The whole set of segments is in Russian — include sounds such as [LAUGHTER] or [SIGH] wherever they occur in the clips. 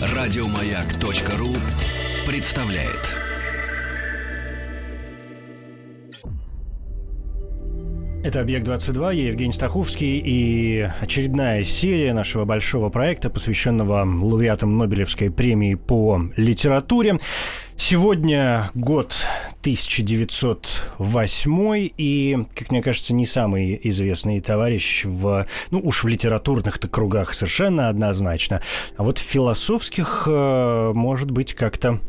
Радиомаяк.ру представляет. Это «Объект-22», я Евгений Стаховский, и очередная серия нашего большого проекта, посвященного лауреатам Нобелевской премии по литературе. Сегодня год 1908, и, как мне кажется, не самый известный товарищ в, ну уж в литературных-то кругах совершенно однозначно, а вот в философских, э, может быть, как-то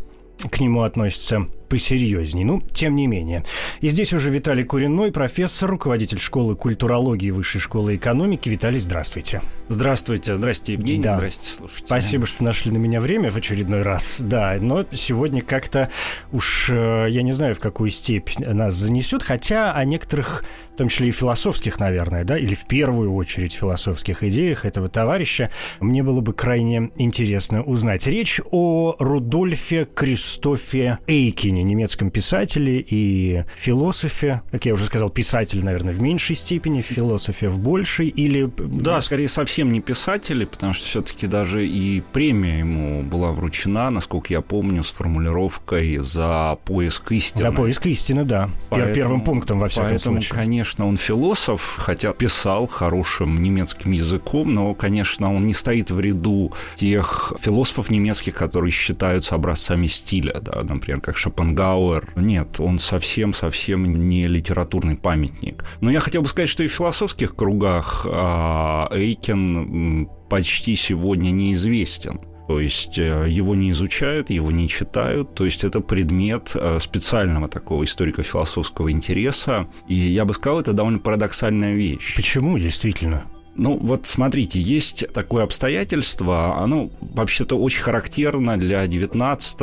к нему относится посерьезней. Ну, тем не менее. И здесь уже Виталий Куриной, профессор, руководитель школы культурологии Высшей школы экономики. Виталий, здравствуйте. Здравствуйте. Здрасте, Евгений. Да. Здрасте, слушайте. Спасибо, что нашли на меня время в очередной раз. Да, но сегодня как-то уж, э, я не знаю, в какую степь нас занесет, хотя о некоторых, в том числе и философских, наверное, да, или в первую очередь философских идеях этого товарища, мне было бы крайне интересно узнать. Речь о Рудольфе Кристофе Эйкине, Пушкине, немецком писателе и философе. Как я уже сказал, писатель, наверное, в меньшей степени, философе в большей, или... Да, скорее совсем не писатели, потому что все-таки даже и премия ему была вручена, насколько я помню, с формулировкой «за поиск истины». За поиск истины, да. Поэтому, Первым пунктом, во всяком поэтому, случае. конечно, он философ, хотя писал хорошим немецким языком, но, конечно, он не стоит в ряду тех философов немецких, которые считаются образцами стиля, да, например, как Шопен Шопенгауэр. Нет, он совсем-совсем не литературный памятник. Но я хотел бы сказать, что и в философских кругах а, Эйкен почти сегодня неизвестен. То есть э, его не изучают, его не читают. То есть это предмет э, специального такого историко-философского интереса. И я бы сказал, это довольно парадоксальная вещь. Почему, действительно? Ну, вот смотрите, есть такое обстоятельство, оно вообще-то очень характерно для 19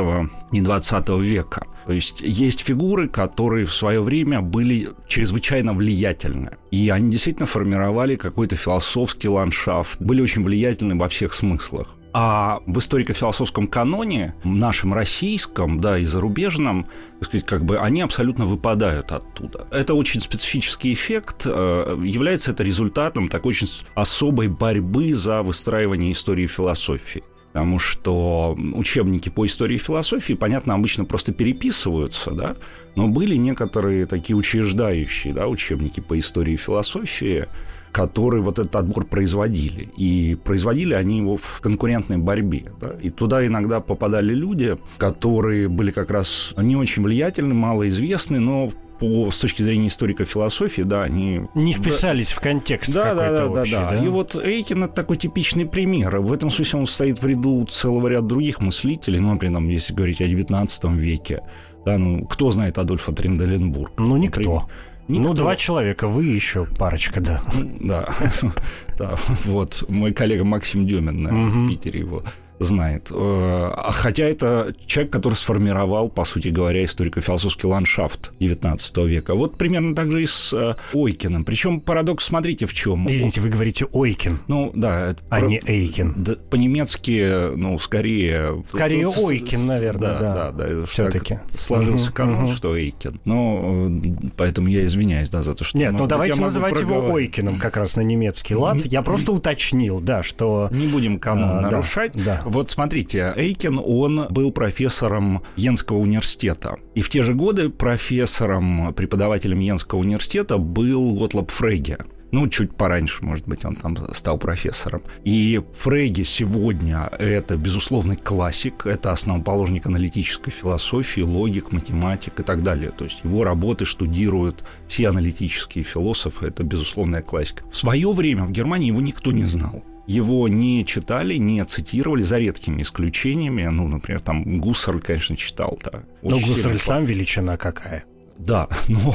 и 20 века. То есть есть фигуры, которые в свое время были чрезвычайно влиятельны. И они действительно формировали какой-то философский ландшафт, были очень влиятельны во всех смыслах. А в историко-философском каноне, нашем российском, да, и зарубежном, так сказать, как бы они абсолютно выпадают оттуда. Это очень специфический эффект. Э, является это результатом такой очень особой борьбы за выстраивание истории философии потому что учебники по истории и философии, понятно, обычно просто переписываются, да, но были некоторые такие учреждающие да, учебники по истории и философии, которые вот этот отбор производили. И производили они его в конкурентной борьбе. Да? И туда иногда попадали люди, которые были как раз не очень влиятельны, малоизвестны, но по, с точки зрения историка философии, да, они... Не вписались в контекст да, какой-то да, да, общий, да, да. И вот Эйкин – это такой типичный пример. В этом смысле он стоит в ряду целого ряда других мыслителей, ну, например, если говорить о XIX веке, да, ну, кто знает Адольфа Тринделенбург? Ну, никто. Например. Никто. Ну, два человека, вы еще парочка, да. Да, [LAUGHS] да. Вот мой коллега Максим Демин в Питере его знает. Э, а хотя это человек, который сформировал, по сути говоря, историко-философский ландшафт XIX века. Вот примерно так же и с э, Ойкиным. Причем парадокс, смотрите, в чем. Извините, вы говорите Ойкин. Ну, да. А про... не Эйкин. Да, по-немецки, ну, скорее... Скорее тут, Ойкин, наверное, да. Да, да. да Все-таки. Сложился угу, канон, угу. что Эйкин. Но э, поэтому я извиняюсь, да, за то, что... Нет, ну давайте называть его Ойкиным как раз на немецкий лад. Я просто уточнил, да, что... Не будем канон а, нарушать. Да. Вот смотрите, Эйкин, он был профессором Йенского университета. И в те же годы профессором, преподавателем Йенского университета был Готлоб Фрейге. Ну, чуть пораньше, может быть, он там стал профессором. И Фрейге сегодня это, безусловный классик, это основоположник аналитической философии, логик, математик и так далее. То есть его работы штудируют все аналитические философы, это безусловная классика. В свое время в Германии его никто не знал его не читали, не цитировали, за редкими исключениями. Ну, например, там Гуссерль, конечно, читал. Да, Но Гуссерль сам величина какая. Да, [LAUGHS] но,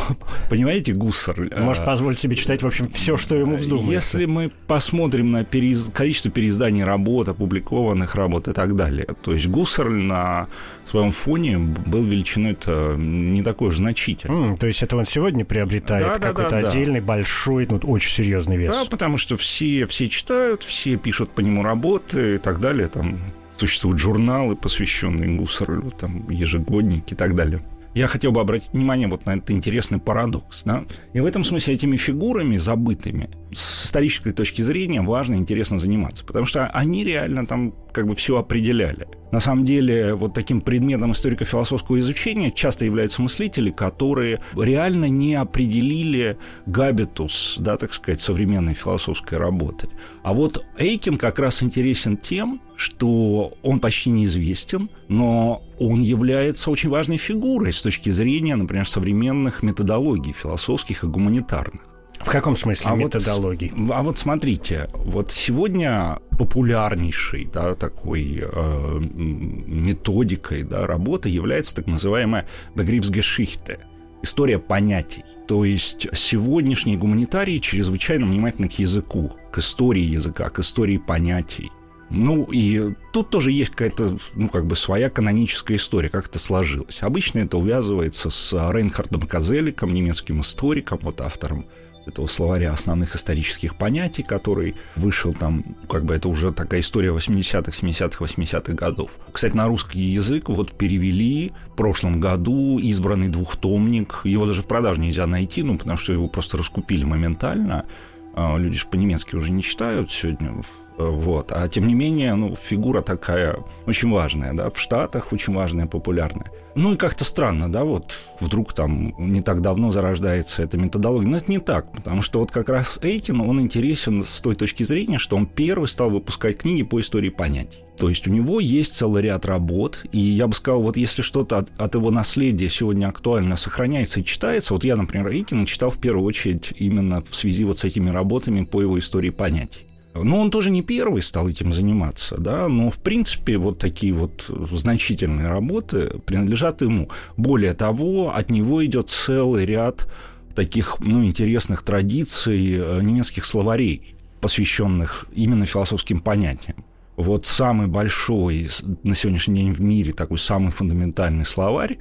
понимаете, Гуссер... Э, Может позволить себе читать, в общем, все, что ему вздумается. Если мы посмотрим на переиз... количество переизданий работ, опубликованных работ и так далее, то есть Гуссер на своем фоне был величиной -то не такой же значительный. Mm, то есть это он сегодня приобретает да, какой-то да, да, отдельный, да. большой, ну, очень серьезный вес. Да, потому что все, все читают, все пишут по нему работы и так далее. Там существуют журналы, посвященные Гуссерлю, там ежегодники и так далее. Я хотел бы обратить внимание вот на этот интересный парадокс. Да? И в этом смысле этими фигурами забытыми с исторической точки зрения важно и интересно заниматься, потому что они реально там как бы все определяли. На самом деле, вот таким предметом историко-философского изучения часто являются мыслители, которые реально не определили габитус, да, так сказать, современной философской работы. А вот Эйкин как раз интересен тем, что он почти неизвестен, но он является очень важной фигурой с точки зрения, например, современных методологий философских и гуманитарных. В каком смысле а методологии? Вот, а вот смотрите, вот сегодня популярнейшей да, такой э, методикой да, работы является так называемая Begriffsgeschichte – история понятий. То есть сегодняшние гуманитарии чрезвычайно внимательны к языку, к истории языка, к истории понятий. Ну, и тут тоже есть какая-то, ну, как бы своя каноническая история, как это сложилось. Обычно это увязывается с Рейнхардом Казеликом, немецким историком, вот автором этого словаря основных исторических понятий, который вышел там, как бы это уже такая история 80-х, 70-х, 80-х годов. Кстати, на русский язык вот перевели в прошлом году избранный двухтомник. Его даже в продаже нельзя найти, ну, потому что его просто раскупили моментально. А, люди же по-немецки уже не читают сегодня вот. А тем не менее, ну, фигура такая очень важная, да, в Штатах очень важная, популярная. Ну и как-то странно, да, вот вдруг там не так давно зарождается эта методология. Но это не так, потому что вот как раз Эйкин, он интересен с той точки зрения, что он первый стал выпускать книги по истории понятий. То есть у него есть целый ряд работ, и я бы сказал, вот если что-то от, от его наследия сегодня актуально сохраняется и читается, вот я, например, Эйкина читал в первую очередь именно в связи вот с этими работами по его истории понятий. Но он тоже не первый стал этим заниматься, да, но, в принципе, вот такие вот значительные работы принадлежат ему. Более того, от него идет целый ряд таких, ну, интересных традиций э, немецких словарей, посвященных именно философским понятиям. Вот самый большой на сегодняшний день в мире, такой самый фундаментальный словарь,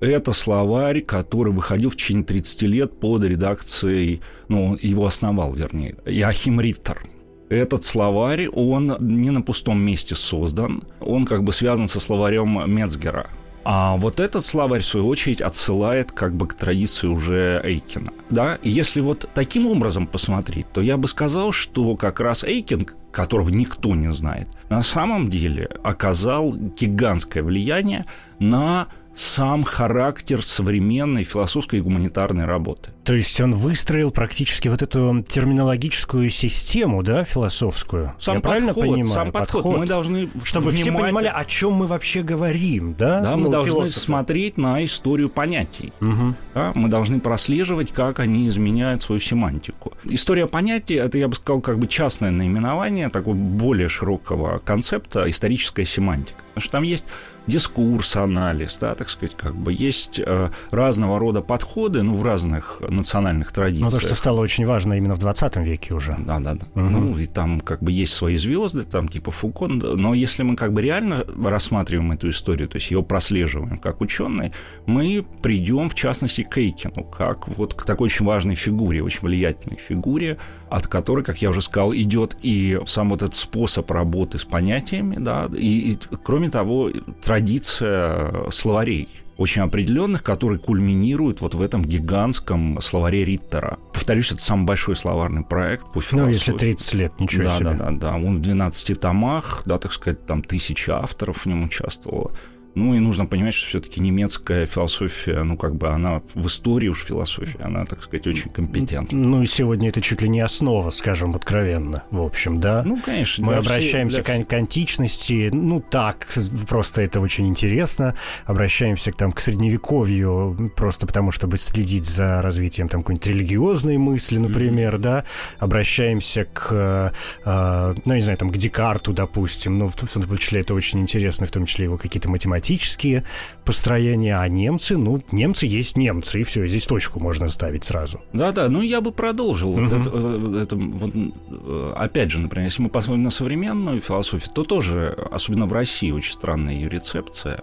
это словарь, который выходил в течение 30 лет под редакцией, ну, его основал, вернее, Яхим Риттер – этот словарь, он не на пустом месте создан, он как бы связан со словарем Мецгера. А вот этот словарь, в свою очередь, отсылает как бы к традиции уже Эйкина. Да? Если вот таким образом посмотреть, то я бы сказал, что как раз Эйкин, которого никто не знает, на самом деле оказал гигантское влияние на сам характер современной философской и гуманитарной работы. То есть он выстроил практически вот эту терминологическую систему, да, философскую. Сам Я подход, правильно понимаю? Сам подход. подход. Мы должны чтобы внимательно... все понимали, о чем мы вообще говорим, да? Да, ну, мы должны философы. смотреть на историю понятий. Угу. Да? Мы должны прослеживать, как они изменяют свою семантику. История понятий это, я бы сказал, как бы частное наименование такого более широкого концепта историческая семантика. Потому что там есть дискурс, анализ, да, так сказать, как бы есть э, разного рода подходы, ну, в разных национальных традициях. Ну, то, что стало очень важно именно в 20 веке уже. Да, да, да. Угу. Ну, и там как бы есть свои звезды, там типа Фуко, но если мы как бы реально рассматриваем эту историю, то есть ее прослеживаем как ученые, мы придем, в частности, к Эйкину, как вот к такой очень важной фигуре, очень влиятельной фигуре, от которой, как я уже сказал, идет и сам вот этот способ работы с понятиями, да, и, и кроме того, традиция словарей очень определенных, которые кульминируют вот в этом гигантском словаре Риттера. Повторюсь, это самый большой словарный проект по философии. Ну, если 30 лет, ничего да, себе. Да, да, да. Он в 12 томах, да, так сказать, там тысячи авторов в нем участвовало. Ну и нужно понимать, что все-таки немецкая философия, ну как бы она в истории уж философия, она, так сказать, очень компетентна. Ну и сегодня это чуть ли не основа, скажем откровенно, в общем, да? Ну, конечно. Мы обращаемся всех, для... к, античности, ну так, просто это очень интересно. Обращаемся там, к средневековью, просто потому, чтобы следить за развитием там какой-нибудь религиозной мысли, например, mm-hmm. да? Обращаемся к, э, ну, не знаю, там, к Декарту, допустим, ну, в том числе это очень интересно, в том числе его какие-то математические математические построения, а немцы, ну, немцы есть немцы, и все, здесь точку можно ставить сразу. Да-да, ну я бы продолжил. Угу. Это, э, это, вот, э, опять же, например, если мы посмотрим на современную философию, то тоже, особенно в России, очень странная ее рецепция.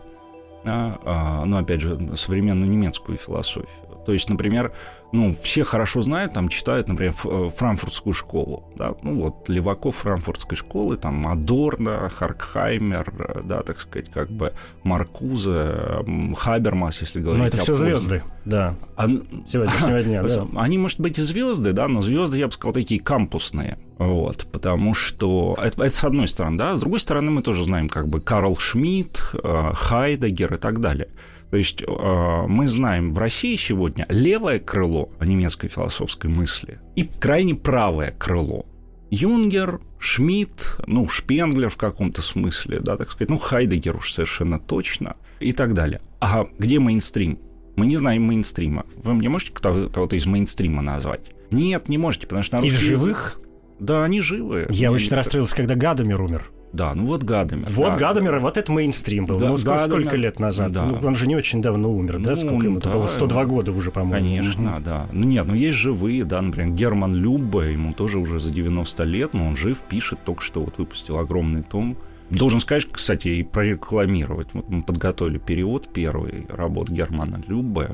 Да? А, ну, опять же, современную немецкую философию. То есть, например, ну, все хорошо знают, там читают, например, э, франкфуртскую школу, да, ну вот Леваков франкфуртской школы, там Адорно, Харкхаймер, э, да, так сказать, как бы Маркузе, Хабермас, если говорить. Ну, это все звезды, да. А, Сегодняшнего дня, [LAUGHS] да. Они, может быть, и звезды, да, но звезды, я бы сказал, такие кампусные. Вот, потому что это, это с одной стороны, да, с другой стороны мы тоже знаем как бы Карл Шмидт, э, Хайдегер и так далее. То есть э, мы знаем в России сегодня левое крыло немецкой философской мысли и крайне правое крыло. Юнгер, Шмидт, ну, Шпенглер в каком-то смысле, да, так сказать, ну, Хайдегер уж совершенно точно и так далее. А где мейнстрим? Мы не знаем мейнстрима. Вы мне можете кого-то из мейнстрима назвать? Нет, не можете, потому что на Из живых? Да, они живы. Я очень расстроился, когда Гадомир умер. Да, ну вот Гадомир. Вот да. Гадомир, вот это мейнстрим был. Да, ну, сколько, сколько лет назад? Да. Ну, он же не очень давно умер, да? Ну, сколько ему да, было? 102 года уже, по-моему. Конечно, угу. да. Ну нет, ну есть живые, да, например, Герман Любе, ему тоже уже за 90 лет, но он жив, пишет, только что вот выпустил огромный том. Должен сказать, кстати, и прорекламировать. Вот мы подготовили перевод первый работ Германа Любе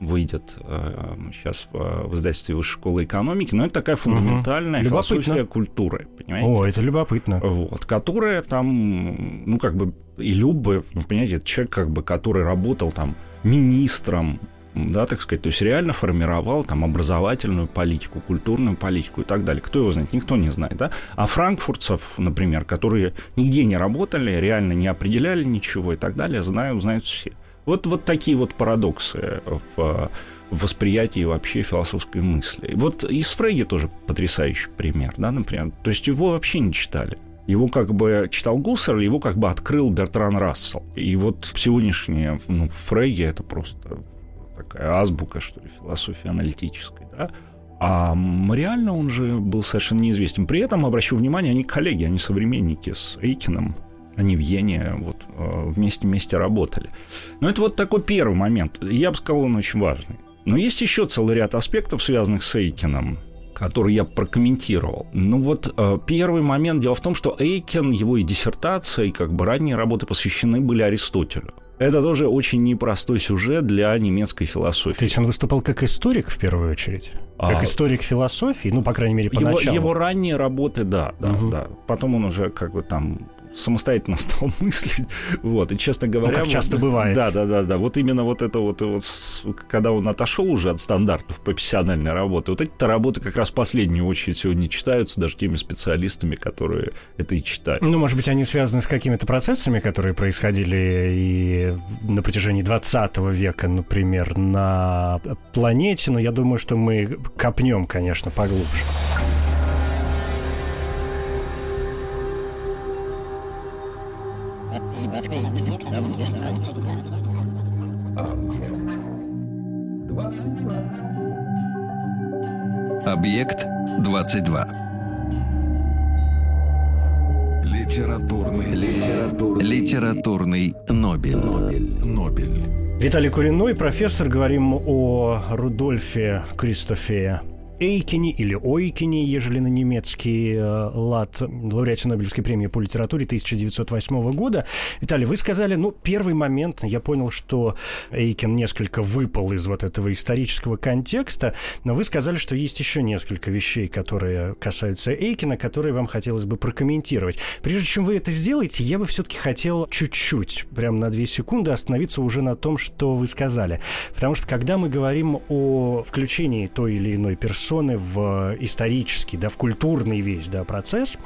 выйдет э, сейчас в, в издательстве Высшей школы экономики, но это такая фундаментальная угу. философия культуры, понимаете? О, это любопытно. Вот, которая там, ну, как бы, и Любы, ну, понимаете, это человек, как бы, который работал там министром, да, так сказать, то есть реально формировал там образовательную политику, культурную политику и так далее. Кто его знает? Никто не знает, да? А франкфуртцев, например, которые нигде не работали, реально не определяли ничего и так далее, знают, знают все. Вот, вот такие вот парадоксы в восприятии вообще философской мысли. Вот из Фрейди тоже потрясающий пример, да, например. То есть его вообще не читали. Его как бы читал Гуссер, его как бы открыл Бертран Рассел. И вот сегодняшнее, ну, Фрейди это просто такая азбука, что ли, философии аналитической, да. А реально он же был совершенно неизвестен. При этом, обращу внимание, они коллеги, они современники с Эйкиным, они в Йене вот вместе-вместе работали. Но это вот такой первый момент. Я бы сказал, он очень важный. Но есть еще целый ряд аспектов, связанных с Эйкином, который я прокомментировал. Ну вот э, первый момент. Дело в том, что Эйкин, его и диссертация, и как бы ранние работы посвящены были Аристотелю. Это тоже очень непростой сюжет для немецкой философии. То есть он выступал как историк в первую очередь? Как а... историк философии, ну, по крайней мере, поначалу. Его, его ранние работы, да, да, угу. да. Потом он уже как бы там самостоятельно [LAUGHS] стал мыслить. Вот, и честно говоря... Ну, как часто бывает. Да, да, да, да. Вот именно вот это вот, вот, когда он отошел уже от стандартов профессиональной работы, вот эти работы как раз в последнюю очередь сегодня читаются даже теми специалистами, которые это и читают. Ну, может быть, они связаны с какими-то процессами, которые происходили и на протяжении 20 века, например, на планете, но я думаю, что мы копнем, конечно, поглубже. Объект 22. Литературный, литературный, литературный Нобель. Нобель. Нобель. Виталий Куриной, профессор. Говорим о Рудольфе Кристофе Эйкине или Ойкине, ежели на немецкий э, лад, лауреате Нобелевской премии по литературе 1908 года. Виталий, вы сказали, ну, первый момент, я понял, что Эйкин несколько выпал из вот этого исторического контекста, но вы сказали, что есть еще несколько вещей, которые касаются Эйкина, которые вам хотелось бы прокомментировать. Прежде чем вы это сделаете, я бы все-таки хотел чуть-чуть, прям на две секунды, остановиться уже на том, что вы сказали. Потому что когда мы говорим о включении той или иной персоны, персоны в исторический, да, в культурный весь, да, процесс,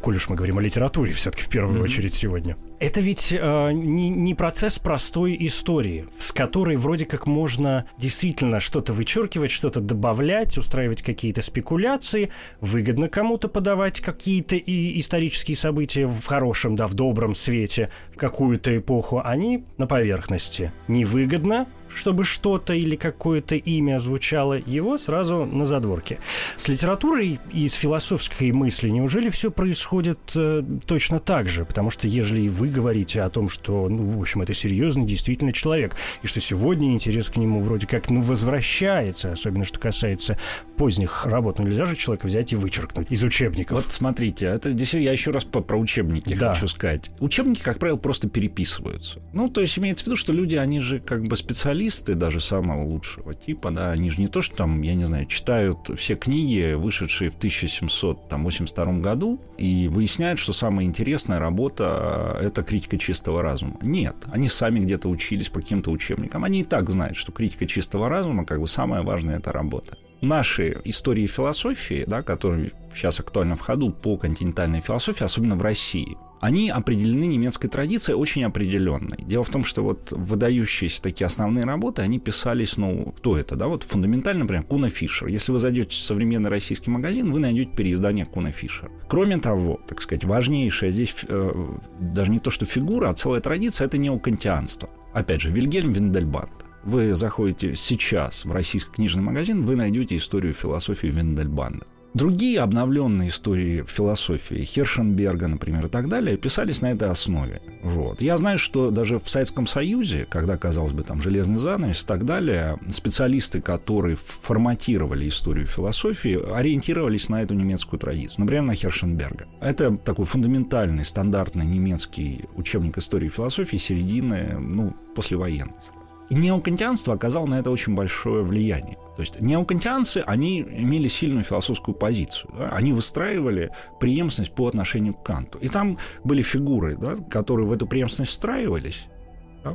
коль уж мы говорим о литературе все-таки в первую mm-hmm. очередь сегодня. Это ведь э, не, не процесс простой истории, с которой вроде как можно действительно что-то вычеркивать, что-то добавлять, устраивать какие-то спекуляции, выгодно кому-то подавать какие-то и исторические события в хорошем, да, в добром свете в какую-то эпоху. Они на поверхности. Невыгодно, чтобы что-то или какое-то имя звучало, его сразу на задворке. С литературой и с философской мыслью неужели все происходит э, точно так же? Потому что ежели вы говорите о том, что, ну, в общем, это серьезный действительно человек, и что сегодня интерес к нему вроде как, ну, возвращается, особенно что касается поздних работ. Ну, нельзя же человека взять и вычеркнуть из учебников. Вот смотрите, это действительно, я еще раз по, про учебники да. хочу сказать. Учебники, как правило, просто переписываются. Ну, то есть имеется в виду, что люди, они же как бы специалисты даже самого лучшего типа, да, они же не то, что там, я не знаю, читают все книги, вышедшие в 1782 году, и выясняют, что самая интересная работа — это критика чистого разума. Нет, они сами где-то учились по каким-то учебникам. Они и так знают, что критика чистого разума, как бы самая важная эта работа наши истории философии, да, которые сейчас актуально в ходу по континентальной философии, особенно в России, они определены немецкой традицией очень определенной. Дело в том, что вот выдающиеся такие основные работы, они писались, ну, кто это, да, вот фундаментально, например, Куна Фишер. Если вы зайдете в современный российский магазин, вы найдете переиздание Куна Фишер. Кроме того, так сказать, важнейшая здесь э, даже не то, что фигура, а целая традиция – это неокантианство. Опять же, Вильгельм Виндельбанд. Вы заходите сейчас в российский книжный магазин, вы найдете историю философии Виндельбанда. Другие обновленные истории философии, Хершенберга, например, и так далее, писались на этой основе. Вот. Я знаю, что даже в Советском Союзе, когда, казалось бы, там железный занавес и так далее, специалисты, которые форматировали историю философии, ориентировались на эту немецкую традицию. Например, на Хершенберга. Это такой фундаментальный, стандартный немецкий учебник истории философии середины, ну, послевоенной. Неокантианство оказало на это очень большое влияние. То есть неокантианцы, они имели сильную философскую позицию. Да? Они выстраивали преемственность по отношению к Канту. И там были фигуры, да, которые в эту преемственность встраивались, да?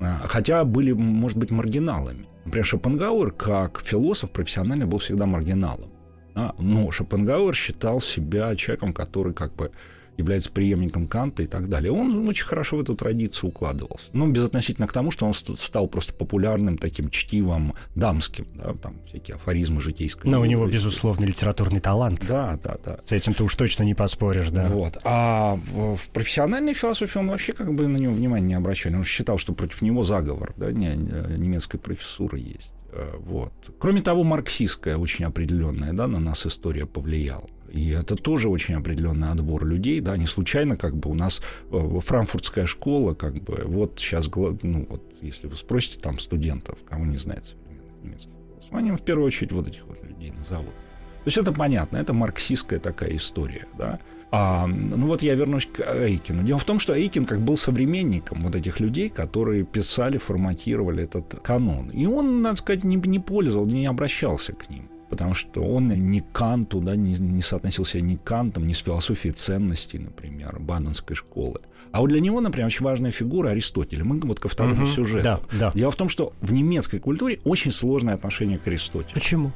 А, хотя были, может быть, маргиналами. Например, Шопенгауэр, как философ профессионально, был всегда маргиналом. Да? Но Шопенгауэр считал себя человеком, который как бы является преемником Канта и так далее. Он очень хорошо в эту традицию укладывался. Ну, безотносительно к тому, что он стал просто популярным таким чтивом дамским, да, там всякие афоризмы житейской. Но у него, безусловно, литературный талант. Да, да, да. С этим ты уж точно не поспоришь, да. Вот. А в, профессиональной философии он вообще как бы на него внимания не обращали. Он считал, что против него заговор, да, не, немецкой профессуры есть. Э, вот. Кроме того, марксистская очень определенная, да, на нас история повлияла. И это тоже очень определенный отбор людей, да, не случайно как бы у нас э, франкфуртская школа, как бы, вот сейчас, ну, вот, если вы спросите там студентов, кого не знает современных немецких философов, они в первую очередь вот этих вот людей назовут. То есть это понятно, это марксистская такая история, да. А, ну вот я вернусь к Эйкину. Дело в том, что Эйкин как был современником вот этих людей, которые писали, форматировали этот канон. И он, надо сказать, не, не пользовал, не обращался к ним потому что он не к Канту, да, не, не соотносился ни к Кантам, ни с философией ценностей, например, Баденской школы. А вот для него, например, очень важная фигура Аристотеля. Мы вот ко второму угу, сюжету. Да, да. Дело в том, что в немецкой культуре очень сложное отношение к Аристотелю. Почему?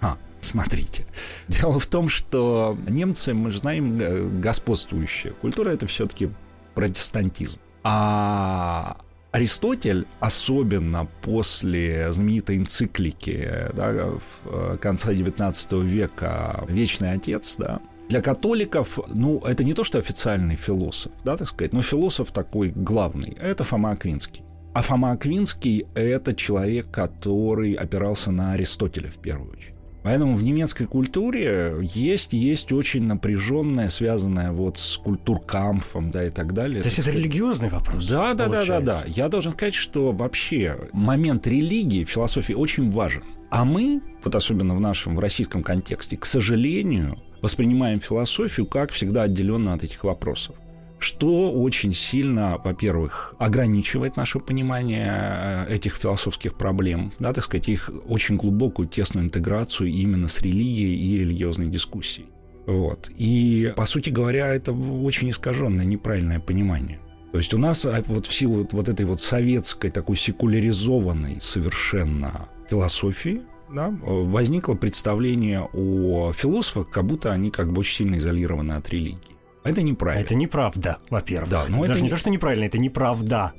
А, смотрите. Дело в том, что немцы, мы же знаем, э, господствующая культура это все-таки протестантизм. А Аристотель, особенно после знаменитой энциклики да, в конца XIX века «Вечный Отец», да, для католиков, ну, это не то, что официальный философ, да, так сказать, но философ такой главный, это Фома Аквинский. А Фома Аквинский – это человек, который опирался на Аристотеля в первую очередь. Поэтому в немецкой культуре есть, есть очень напряженная, связанная вот с культуркамфом, да, и так далее. То есть это религиозный вопрос? Да, да, да, да, да. Я должен сказать, что вообще момент религии в философии очень важен. А мы, вот особенно в нашем, в российском контексте, к сожалению, воспринимаем философию как всегда отделенно от этих вопросов что очень сильно, во-первых, ограничивает наше понимание э, этих философских проблем, да, так сказать, их очень глубокую, тесную интеграцию именно с религией и религиозной дискуссией. Вот. И, по сути говоря, это очень искаженное, неправильное понимание. То есть у нас а, вот в силу вот этой вот советской, такой секуляризованной совершенно философии, да, возникло представление о философах, как будто они как бы очень сильно изолированы от религии. Это неправильно. Это неправда, во-первых. Да, но Даже это не то, что неправильно, это неправда.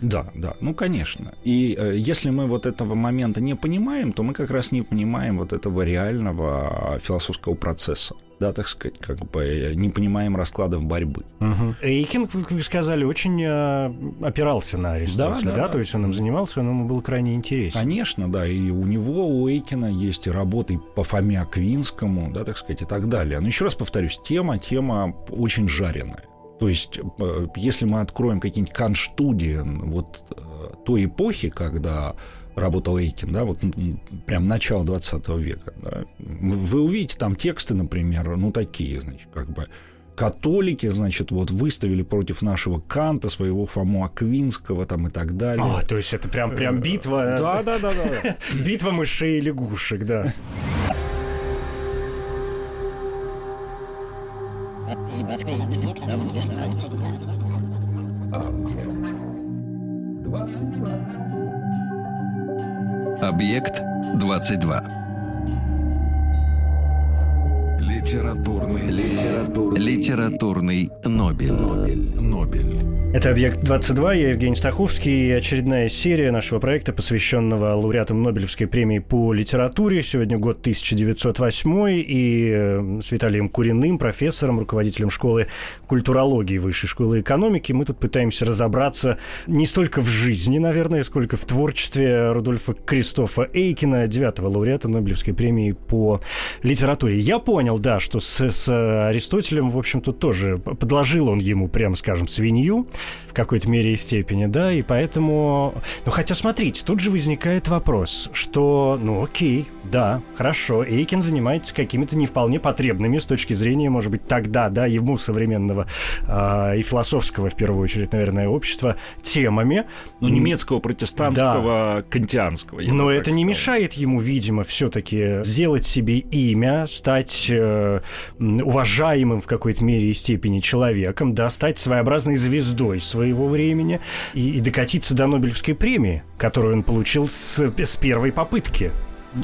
Да, да, ну конечно. И э, если мы вот этого момента не понимаем, то мы как раз не понимаем вот этого реального философского процесса да, так сказать, как бы не понимаем раскладов борьбы. Угу. Эйкин, как вы сказали, очень э, опирался на Аристотеля, да, да, да? То есть он им занимался, он ему был крайне интересен. Конечно, да, и у него, у Эйкина есть работы по Фоме Аквинскому, да, так сказать, и так далее. Но еще раз повторюсь, тема, тема очень жареная. То есть, э, если мы откроем какие-нибудь канстудien вот э, той эпохи, когда работал Эйкин, да, вот прям начало 20 века, да, вы увидите там тексты, например, ну, такие, значит, как бы католики, значит, вот выставили против нашего Канта, своего Фому Аквинского там и так далее. А, то есть это прям, прям битва... Да, да, да, да. [LAUGHS] Битва мышей и лягушек, да. Объект 22. Литературный, литературный, литературный Нобель. Нобель. Нобель. Это «Объект-22», я Евгений Стаховский, и очередная серия нашего проекта, посвященного лауреатам Нобелевской премии по литературе. Сегодня год 1908, и э, с Виталием Куриным, профессором, руководителем школы культурологии Высшей школы экономики, мы тут пытаемся разобраться не столько в жизни, наверное, сколько в творчестве Рудольфа Кристофа Эйкина, девятого лауреата Нобелевской премии по литературе. Я понял, да, что с, с Аристотелем, в общем-то, тоже подложил он ему, прямо скажем, свинью, в какой-то мере и степени, да, и поэтому... Ну, хотя, смотрите, тут же возникает вопрос, что, ну, окей, да, хорошо, Эйкин занимается какими-то не вполне потребными с точки зрения, может быть, тогда, да, ему современного э, и философского, в первую очередь, наверное, общества, темами. Ну, немецкого, протестантского, да. кантианского. Но это не мешает ему, видимо, все-таки сделать себе имя, стать э, уважаемым в какой-то мере и степени человеком, да, стать своеобразной звездой своего времени и, и докатиться до Нобелевской премии, которую он получил с, с первой попытки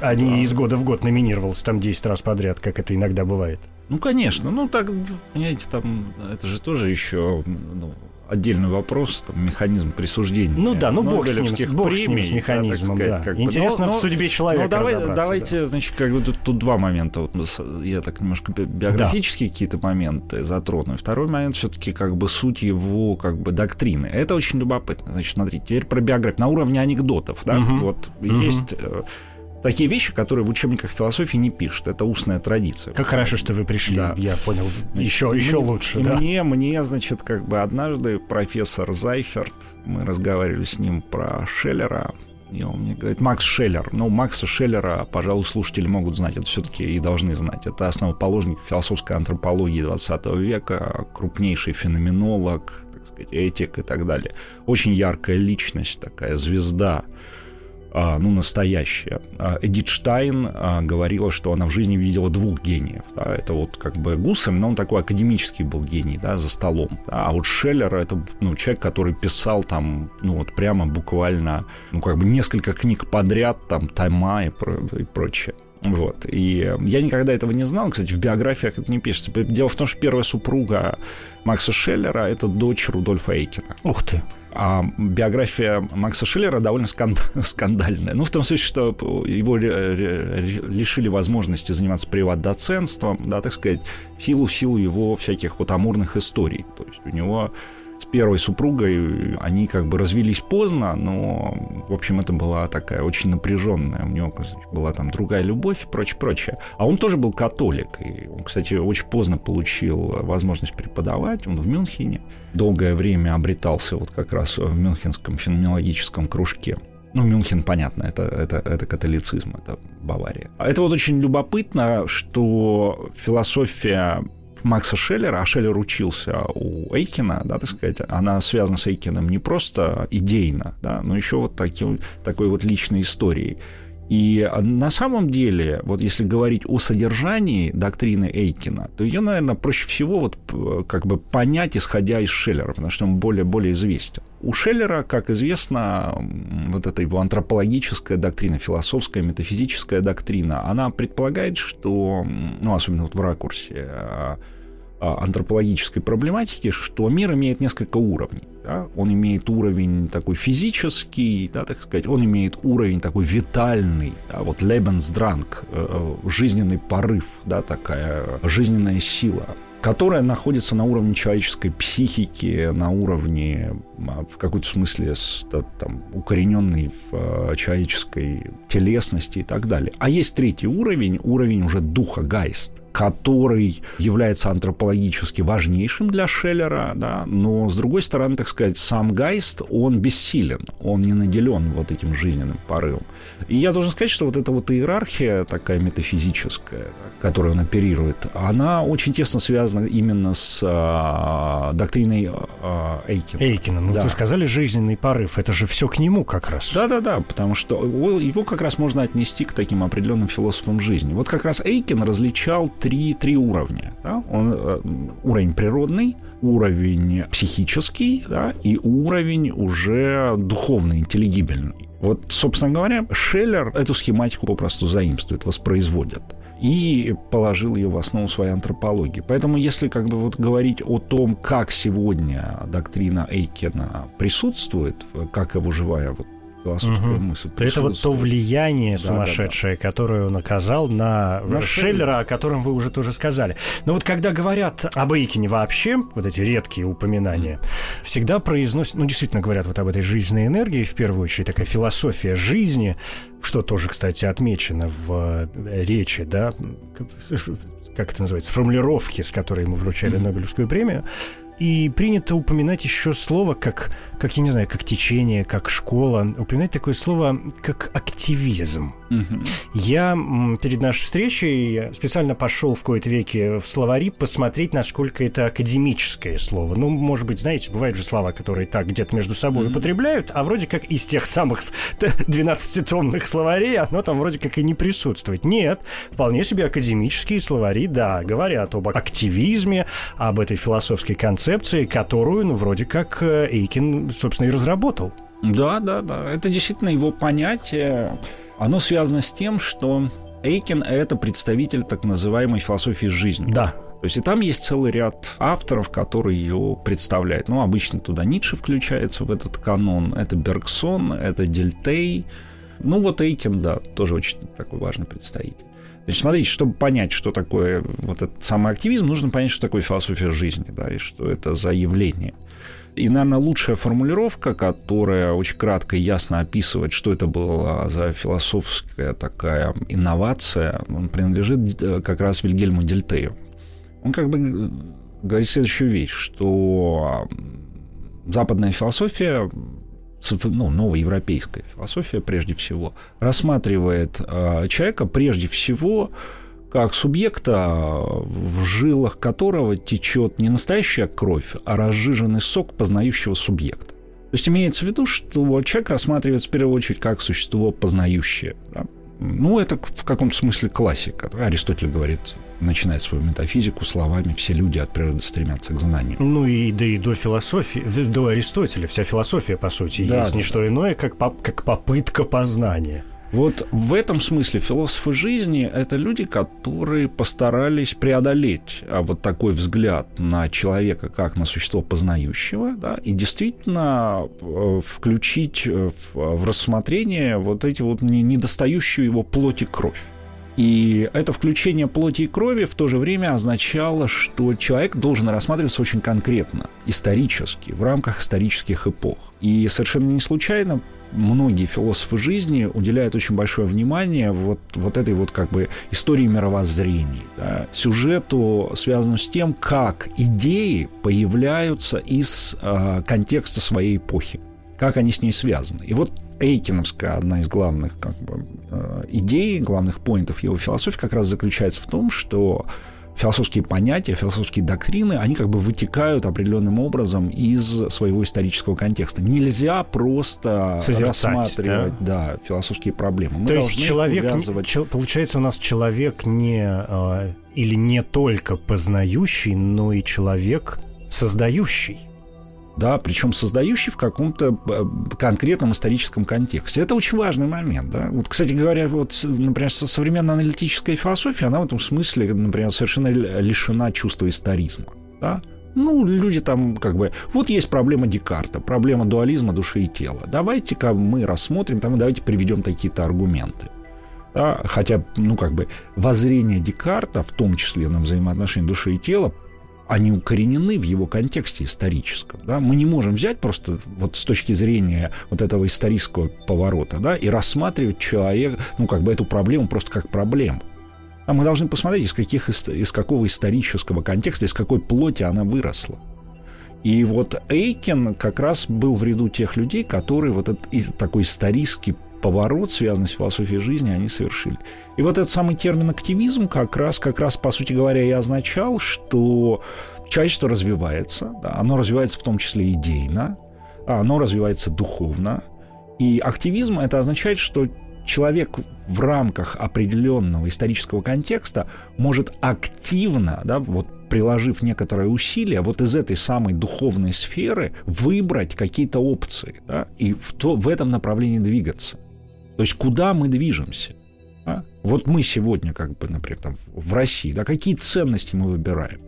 а не из года в год номинировался там 10 раз подряд, как это иногда бывает. Ну, конечно. Ну, так, понимаете, там это же тоже еще ну, отдельный вопрос, там, механизм присуждения. Ну да, ну бог с ним, бог премий, с, ним, с механизмом, сказать, да. Как Интересно но, в судьбе человека но давай, Давайте, да. значит, как бы тут, тут два момента. Вот я так немножко биографические да. какие-то моменты затрону. И второй момент все таки как бы суть его как бы доктрины. Это очень любопытно. Значит, смотрите, теперь про биографию. На уровне анекдотов, да, угу. вот угу. есть э, такие вещи, которые в учебниках философии не пишут. Это устная традиция. Как хорошо, что вы пришли. Да. Я понял. Значит, еще, мне, еще лучше. И да? мне, мне, значит, как бы однажды профессор Зайферт, мы разговаривали с ним про Шеллера, и он мне говорит, Макс Шеллер. Ну, Макса Шеллера, пожалуй, слушатели могут знать, это все-таки и должны знать. Это основоположник философской антропологии 20 века, крупнейший феноменолог, так сказать, этик и так далее. Очень яркая личность, такая звезда ну, настоящая. А, Эдит Штайн а, говорила, что она в жизни видела двух гениев. Да, это вот как бы Гуссель, но он такой академический был гений, да, за столом. А вот Шеллер — это ну, человек, который писал там, ну, вот прямо буквально, ну, как бы несколько книг подряд, там, Тайма и, про, и прочее. Вот. И я никогда этого не знал. Кстати, в биографиях это не пишется. Дело в том, что первая супруга Макса Шеллера — это дочь Рудольфа Эйкина. Ух ты! А биография Макса Шиллера довольно [LAUGHS] скандальная. Ну, в том смысле, что его лишили возможности заниматься приват-доцентством, да, так сказать, в силу, в силу его всяких вот амурных историй. То есть у него первой супругой они как бы развелись поздно, но, в общем, это была такая очень напряженная. У него значит, была там другая любовь и прочее, прочее. А он тоже был католик. И он, кстати, очень поздно получил возможность преподавать. Он в Мюнхене долгое время обретался вот как раз в Мюнхенском феноменологическом кружке. Ну, Мюнхен, понятно, это, это, это католицизм, это Бавария. Это вот очень любопытно, что философия Макса Шеллера, а Шеллер учился у Эйкина, да, так сказать, она связана с Эйкиным не просто идейно, да, но еще вот таким, такой вот личной историей. И на самом деле, вот если говорить о содержании доктрины Эйкина, то ее, наверное, проще всего вот как бы понять, исходя из Шеллера, потому что он более, более известен. У Шеллера, как известно, вот эта его антропологическая доктрина, философская, метафизическая доктрина, она предполагает, что, ну, особенно вот в ракурсе а, а, антропологической проблематики, что мир имеет несколько уровней. Да? Он имеет уровень такой физический, да, так сказать, он имеет уровень такой витальный, да, вот Lebensdrang, э, жизненный порыв, да, такая жизненная сила которая находится на уровне человеческой психики, на уровне, а, в какой-то смысле, там, укорененной в а, человеческой телесности и так далее. А есть третий уровень, уровень уже духа, гайст, который является антропологически важнейшим для Шеллера, да, но, с другой стороны, так сказать, сам Гайст, он бессилен, он не наделен вот этим жизненным порывом. И я должен сказать, что вот эта вот иерархия такая метафизическая, которую он оперирует, она очень тесно связана именно с а, доктриной а, Эйкина. Эйкина, ну Да. вы сказали жизненный порыв, это же все к нему как раз. Да-да-да, потому что его его как раз можно отнести к таким определенным философам жизни. Вот как раз Эйкин различал три, три уровня. да. Он, э, уровень природный, уровень психический да, и уровень уже духовный, интеллигибельный. Вот, собственно говоря, Шеллер эту схематику попросту заимствует, воспроизводит и положил ее в основу своей антропологии. Поэтому, если как бы вот говорить о том, как сегодня доктрина Эйкена присутствует, как его живая вот философская Мгм. мысль Это вот то влияние Да, да, сумасшедшее, которое он оказал на, На Шеллера, о котором вы уже тоже сказали. Но вот когда говорят об Эйкине вообще, вот эти редкие упоминания, всегда произносят, ну, действительно говорят вот об этой жизненной энергии, в первую очередь, такая философия жизни, что тоже, кстати, отмечено в э, речи, да, как это называется, формулировки, с которой ему вручали Мгм. Нобелевскую премию. И принято упоминать еще слово, как, как, я не знаю, как течение, как школа, упоминать такое слово, как активизм. Я перед нашей встречей специально пошел в кои-то веки в словари посмотреть, насколько это академическое слово. Ну, может быть, знаете, бывают же слова, которые так где-то между собой употребляют, а вроде как из тех самых с- т- 12-томных словарей оно там вроде как и не присутствует. Нет, вполне себе академические словари, да, говорят об активизме, об этой философской концепции, которую, ну, вроде как э, Эйкин, собственно, и разработал. Да, да, да. Это действительно его понятие. Оно связано с тем, что Эйкин – это представитель так называемой философии жизни. Да, То есть и там есть целый ряд авторов, которые ее представляют. Ну, обычно туда Ницше включается в этот канон. Это Бергсон, это Дельтей. Ну, вот Эйкин, да, тоже очень такой важный представитель. Смотрите, чтобы понять, что такое вот этот самый активизм, нужно понять, что такое философия жизни, да, и что это за явление. И, наверное, лучшая формулировка, которая очень кратко и ясно описывает, что это была за философская такая инновация, принадлежит э, как раз Вильгельму Дельтею. Он как бы говорит следующую вещь, что западная философия, ну, новоевропейская философия прежде всего, рассматривает э, человека прежде всего как субъекта, в жилах которого течет не настоящая кровь, а разжиженный сок познающего субъекта. То есть имеется в виду, что человек рассматривается в первую очередь как существо познающее. да. Ну, это в каком-то смысле классика. Аристотель говорит, начинает свою метафизику словами «все люди от природы стремятся к знаниям». Ну и да и до философии, до Аристотеля вся философия, по сути, Да, есть да, не что иное, как, поп- как попытка познания. Вот в этом смысле философы жизни – это люди, которые постарались преодолеть а, вот такой взгляд на человека как на существо познающего, да, и действительно э, включить э, в, рассмотрение вот эти вот не- недостающую его плоти кровь. И это включение плоти и крови в то же время означало, что человек должен рассматриваться очень конкретно, исторически, в рамках исторических эпох. И совершенно не случайно многие философы жизни уделяют очень большое внимание вот, вот этой вот как бы истории мировоззрений, да, сюжету, связанному с тем, как идеи появляются из э, контекста своей эпохи, как они с ней связаны. И вот Эйкиновская одна из главных как бы, э, идей, главных поинтов его философии как раз заключается в том, что философские понятия, философские доктрины, они как бы вытекают определенным образом из своего исторического контекста. Нельзя просто Созерцать, рассматривать да? философские проблемы. Мы То есть человек, не- увязывать- чел- получается, у нас человек не э, или не только познающий, но и человек создающий. Да, причем создающий в каком-то э, конкретном историческом контексте. Это очень важный момент, да. Вот, кстати говоря, вот, например, со- современная аналитическая философия, она в этом смысле, например, совершенно лишена чувства историзма, да. Ну, люди там как бы... Вот есть проблема Декарта, проблема дуализма души и тела. Давайте-ка мы рассмотрим, там, давайте приведем такие-то аргументы. Да, хотя, ну, как бы, воззрение Декарта, в том числе на взаимоотношения души и тела, они укоренены в его контексте историческом. Да? Мы не можем взять просто вот с точки зрения вот этого исторического поворота да, и рассматривать человека, ну, как бы эту проблему просто как проблему. А мы должны посмотреть, из, каких, из какого исторического контекста, из какой плоти она выросла. И вот Эйкин как раз был в ряду тех людей, которые вот этот такой исторический поворот, связанный с философией жизни, они совершили. И вот этот самый термин активизм как раз, как раз, по сути говоря, и означал, что человечество развивается, да, оно развивается в том числе идейно, а оно развивается духовно. И активизм это означает, что человек в рамках определенного исторического контекста может активно, да, вот приложив некоторые усилия, вот из этой самой духовной сферы выбрать какие-то опции да, и в, то, в этом направлении двигаться. То есть куда мы движемся? Да? Вот мы сегодня, как бы, например, там, в России, да, какие ценности мы выбираем?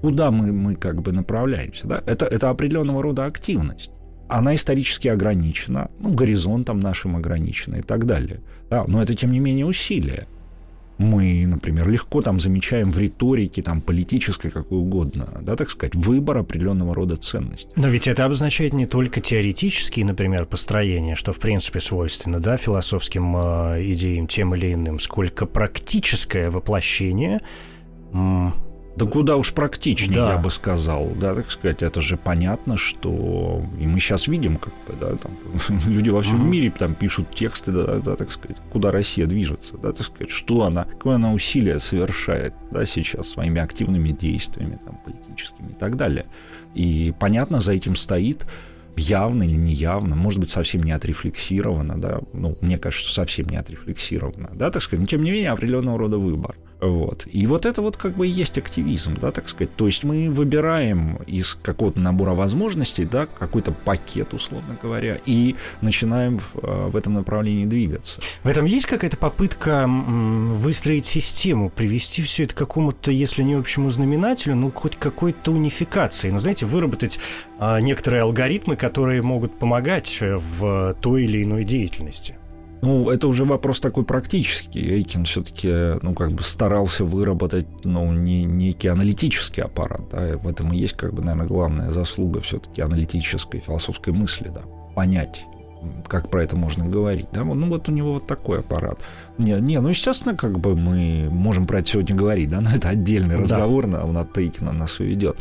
Куда мы, мы как бы направляемся? Да? Это, это определенного рода активность она исторически ограничена, ну, горизонтом нашим ограничена и так далее. Да, но это, тем не менее, усилие. Мы, например, легко там замечаем в риторике, там, политической, какой угодно, да, так сказать, выбор определенного рода ценностей. Но ведь это обозначает не только теоретические, например, построения, что, в принципе, свойственно, да, философским э, идеям тем или иным, сколько практическое воплощение да куда уж практичнее, да. я бы сказал. Да, так сказать, это же понятно, что... И мы сейчас видим, как бы, да, там, [LAUGHS] люди во всем mm-hmm. мире там пишут тексты, да, да, так сказать, куда Россия движется, да, так сказать, что она, какое она усилие совершает, да, сейчас своими активными действиями, там, политическими и так далее. И понятно, за этим стоит явно или неявно, может быть, совсем не отрефлексировано, да, ну, мне кажется, совсем не отрефлексировано, да, так сказать, но тем не менее определенного рода выбор. Вот. И вот это вот как бы и есть активизм, да, так сказать. То есть мы выбираем из какого-то набора возможностей, да, какой-то пакет, условно говоря, и начинаем в, э, в этом направлении двигаться. В этом есть какая-то попытка выстроить систему, привести все это к какому-то, если не общему знаменателю, ну, хоть какой-то унификации. Ну, знаете, выработать а, некоторые алгоритмы, которые могут помогать в той или иной деятельности. Ну, это уже вопрос такой практический. Эйкин все-таки, ну, как бы старался выработать, ну, не, некий аналитический аппарат, да, и в этом и есть, как бы, наверное, главная заслуга все-таки аналитической, философской мысли, да, понять, как про это можно говорить, да, ну, вот у него вот такой аппарат. Не, не, ну, естественно, как бы мы можем про это сегодня говорить, да, но это отдельный разговор, да. он от Эйкина нас уведет.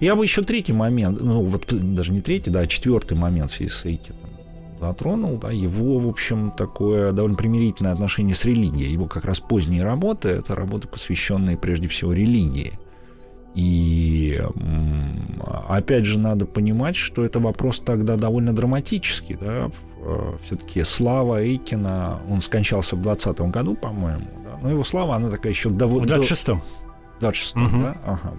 Я бы еще третий момент, ну, вот даже не третий, да, а четвертый момент в связи с Эйкином затронул, да, его, в общем, такое довольно примирительное отношение с религией. Его как раз поздние работы — это работы, посвященные прежде всего религии. И опять же надо понимать, что это вопрос тогда довольно драматический. Да? Э, Все-таки слава Эйкина, он скончался в 20 году, по-моему. Да? Но его слава, она такая еще довольно... В 26-м. В 26-м, угу. да? Ага.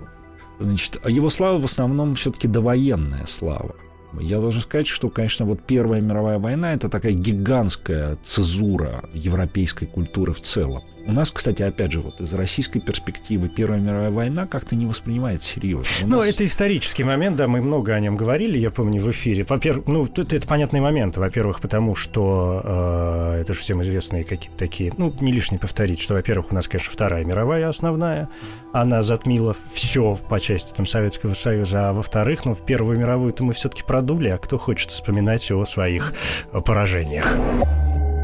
Значит, его слава в основном все-таки довоенная слава. Я должен сказать, что, конечно, вот Первая мировая война – это такая гигантская цезура европейской культуры в целом. У нас, кстати, опять же, вот из российской перспективы Первая мировая война как-то не воспринимается серьезно. У ну, нас... это исторический момент, да, мы много о нем говорили, я помню, в эфире. Во-первых, ну, тут это понятный момент. Во-первых, потому что э, это же всем известные какие-то такие, ну, не лишне повторить, что, во-первых, у нас, конечно, Вторая мировая основная, она затмила все по части там Советского Союза, а во-вторых, ну, в Первую мировую-то мы все-таки продули, а кто хочет вспоминать о своих поражениях?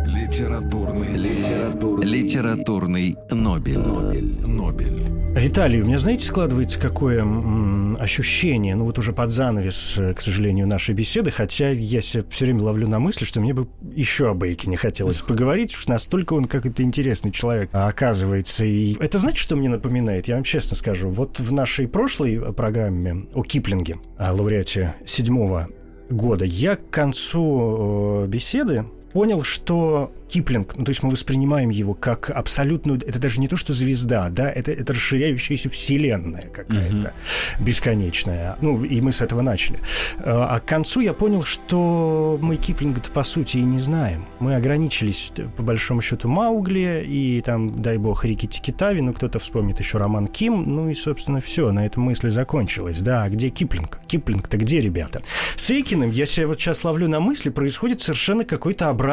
Литературный, литературный, литературный Нобель. Нобель. Нобель. Виталий, у меня, знаете, складывается какое м- ощущение, ну вот уже под занавес, э, к сожалению, нашей беседы, хотя я себя все время ловлю на мысли, что мне бы еще об Эйке не хотелось [LAUGHS] поговорить, уж настолько он какой-то интересный человек оказывается. И это знаете, что мне напоминает? Я вам честно скажу. Вот в нашей прошлой программе о Киплинге, о лауреате седьмого года, я к концу э, беседы понял, что Киплинг, ну, то есть мы воспринимаем его как абсолютную, это даже не то, что звезда, да, это, это расширяющаяся вселенная какая-то, mm-hmm. бесконечная. Ну, и мы с этого начали. А, а к концу я понял, что мы Киплинга-то по сути и не знаем. Мы ограничились, по большому счету, Маугли и там, дай бог, Рики Тикитави, ну, кто-то вспомнит еще роман Ким, ну и, собственно, все, на этом мысли закончилась. Да, а где Киплинг? Киплинг-то где, ребята? С Эйкиным, я себя вот сейчас ловлю на мысли, происходит совершенно какой-то обратный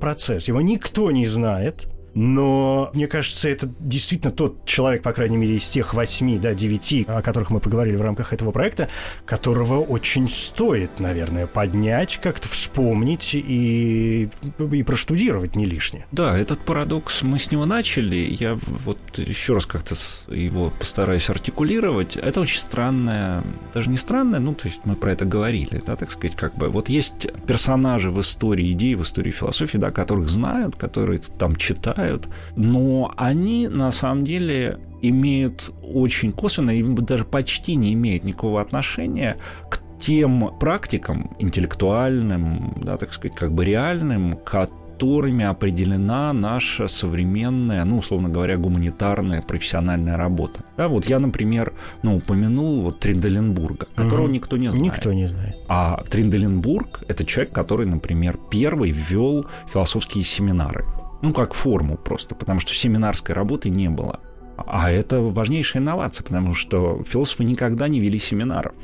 процесс его никто не знает. Но мне кажется, это действительно тот человек, по крайней мере, из тех восьми, да, девяти, о которых мы поговорили в рамках этого проекта, которого очень стоит, наверное, поднять, как-то вспомнить и, и проштудировать не лишнее. Да, этот парадокс, мы с него начали. Я вот еще раз как-то его постараюсь артикулировать. Это очень странное, даже не странное, ну, то есть мы про это говорили, да, так сказать, как бы. Вот есть персонажи в истории идей, в истории философии, да, которых знают, которые там читают, но они на самом деле имеют очень косвенно, и даже почти не имеют никакого отношения к тем практикам интеллектуальным, да, так сказать, как бы реальным, которыми определена наша современная, ну, условно говоря, гуманитарная профессиональная работа. Да, вот я, например, ну, упомянул вот Тринделенбурга, которого угу. никто не знает. Никто не знает. А Тринделенбург – это человек, который, например, первый ввел философские семинары. Ну, как форму просто, потому что семинарской работы не было. А это важнейшая инновация, потому что философы никогда не вели семинаров.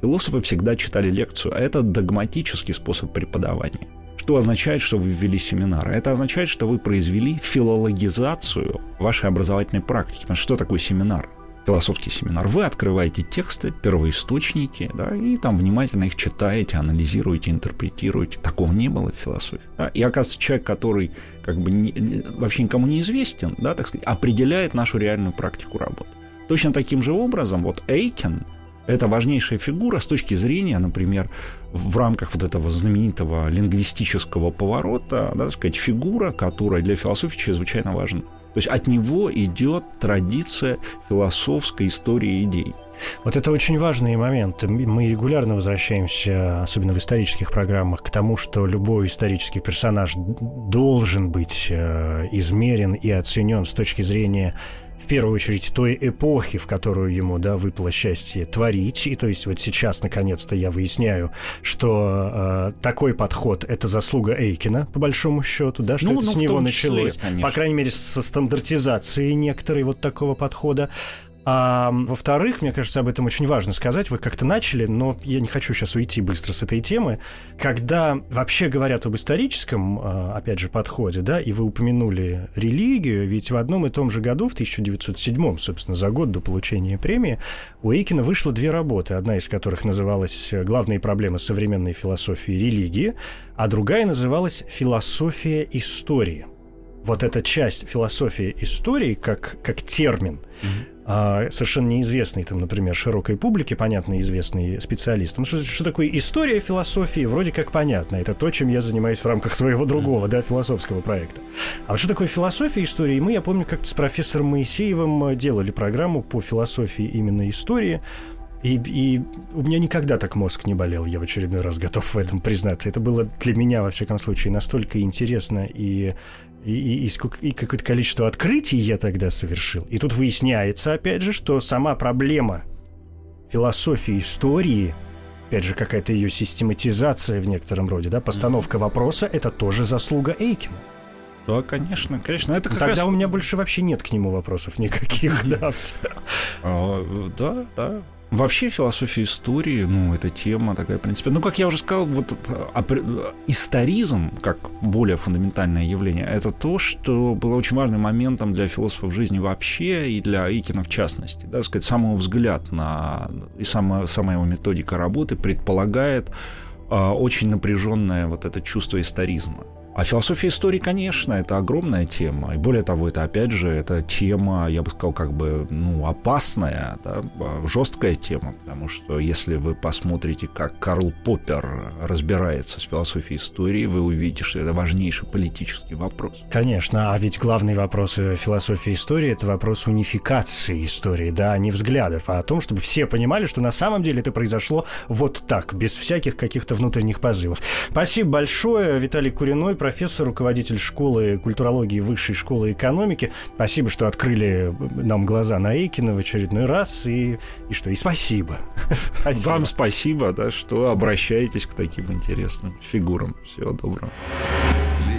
Философы всегда читали лекцию, а это догматический способ преподавания. Что означает, что вы ввели семинары? Это означает, что вы произвели филологизацию вашей образовательной практики. Что такое семинар? Философский семинар, вы открываете тексты, первоисточники, да, и там внимательно их читаете, анализируете, интерпретируете. Такого не было в философии. Да? И оказывается, человек, который как бы не, вообще никому не известен, да, так сказать, определяет нашу реальную практику работы. Точно таким же образом вот Эйкен – это важнейшая фигура с точки зрения, например, в рамках вот этого знаменитого лингвистического поворота, да, так сказать, фигура, которая для философии чрезвычайно важна. То есть от него идет традиция философской истории идей. Вот это очень важный момент. Мы регулярно возвращаемся, особенно в исторических программах, к тому, что любой исторический персонаж должен быть э, измерен и оценен с точки зрения в первую очередь той эпохи, в которую ему да, выпало счастье творить. И то есть вот сейчас, наконец-то, я выясняю, что э, такой подход — это заслуга Эйкина, по большому счету, да, что ну, это ну, с него началось. Числе, по крайней мере, со стандартизацией некоторой вот такого подхода. А во-вторых, мне кажется, об этом очень важно сказать. Вы как-то начали, но я не хочу сейчас уйти быстро с этой темы. Когда вообще говорят об историческом, а, опять же, подходе, да, и вы упомянули религию, ведь в одном и том же году, в 1907, собственно, за год до получения премии, у Эйкина вышло две работы, одна из которых называлась «Главные проблемы современной философии и религии», а другая называлась «Философия истории». Вот эта часть философии истории как, как термин, mm-hmm совершенно неизвестный, там, например, широкой публике, понятно, известный специалистам. Что, что такое история философии, вроде как понятно. Это то, чем я занимаюсь в рамках своего другого, да, философского проекта. А вот что такое философия истории? Мы, я помню, как-то с профессором Моисеевым делали программу по философии именно истории. И, и у меня никогда так мозг не болел, я в очередной раз готов в этом признаться. Это было для меня, во всяком случае, настолько интересно и и, и, и, и какое-то количество открытий я тогда совершил. И тут выясняется, опять же, что сама проблема философии истории, опять же, какая-то ее систематизация в некотором роде, да, постановка вопроса, это тоже заслуга Эйкина. Да, конечно, конечно. Это Тогда раз... у меня больше вообще нет к нему вопросов никаких, [LAUGHS] да. А, да, да. Вообще философия истории, ну, это тема такая, в принципе. Ну, как я уже сказал, вот историзм, как более фундаментальное явление, это то, что было очень важным моментом для философов жизни вообще и для Икина в частности. Да, сказать, самого взгляд на... и сама, сама его методика работы предполагает а, очень напряженное вот это чувство историзма. А философия истории, конечно, это огромная тема. И более того, это, опять же, это тема, я бы сказал, как бы, ну, опасная, да, жесткая тема. Потому что если вы посмотрите, как Карл Поппер разбирается с философией истории, вы увидите, что это важнейший политический вопрос. Конечно, а ведь главный вопрос философии истории – это вопрос унификации истории, да, а не взглядов, а о том, чтобы все понимали, что на самом деле это произошло вот так, без всяких каких-то внутренних позывов. Спасибо большое, Виталий Куриной, профессор, руководитель школы культурологии Высшей школы экономики. Спасибо, что открыли нам глаза на Эйкина в очередной раз. И, и что? И спасибо. [LAUGHS] спасибо. Вам спасибо, да, что обращаетесь к таким интересным фигурам. Всего доброго.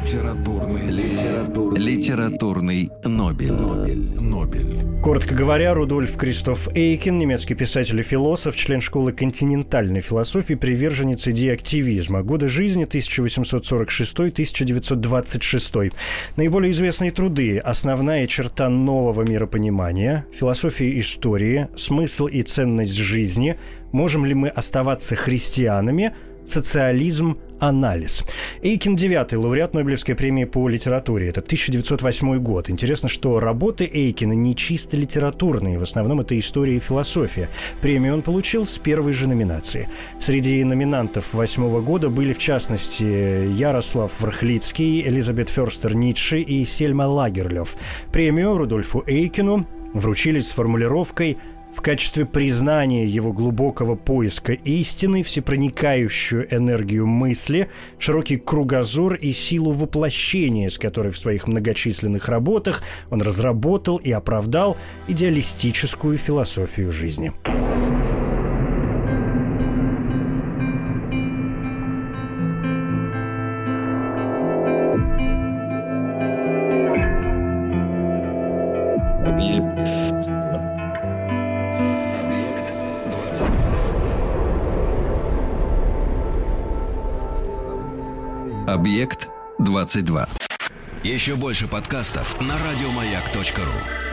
Литературный, литературный, литературный Нобель. Нобель. Нобель. Коротко говоря, Рудольф Кристоф Эйкин, немецкий писатель и философ, член школы континентальной философии, приверженец идеи активизма. Годы жизни 1846-1926. Наиболее известные труды «Основная черта нового миропонимания», «Философия истории», «Смысл и ценность жизни», «Можем ли мы оставаться христианами», «Социализм. Анализ». Эйкин девятый, лауреат Нобелевской премии по литературе. Это 1908 год. Интересно, что работы Эйкина не чисто литературные. В основном это история и философия. Премию он получил с первой же номинации. Среди номинантов восьмого года были, в частности, Ярослав Врахлицкий, Элизабет Ферстер Ницше и Сельма Лагерлёв. Премию Рудольфу Эйкину вручили с формулировкой в качестве признания его глубокого поиска истины, всепроникающую энергию мысли, широкий кругозор и силу воплощения, с которой в своих многочисленных работах он разработал и оправдал идеалистическую философию жизни. 22. Еще больше подкастов на радиомаяк.ру.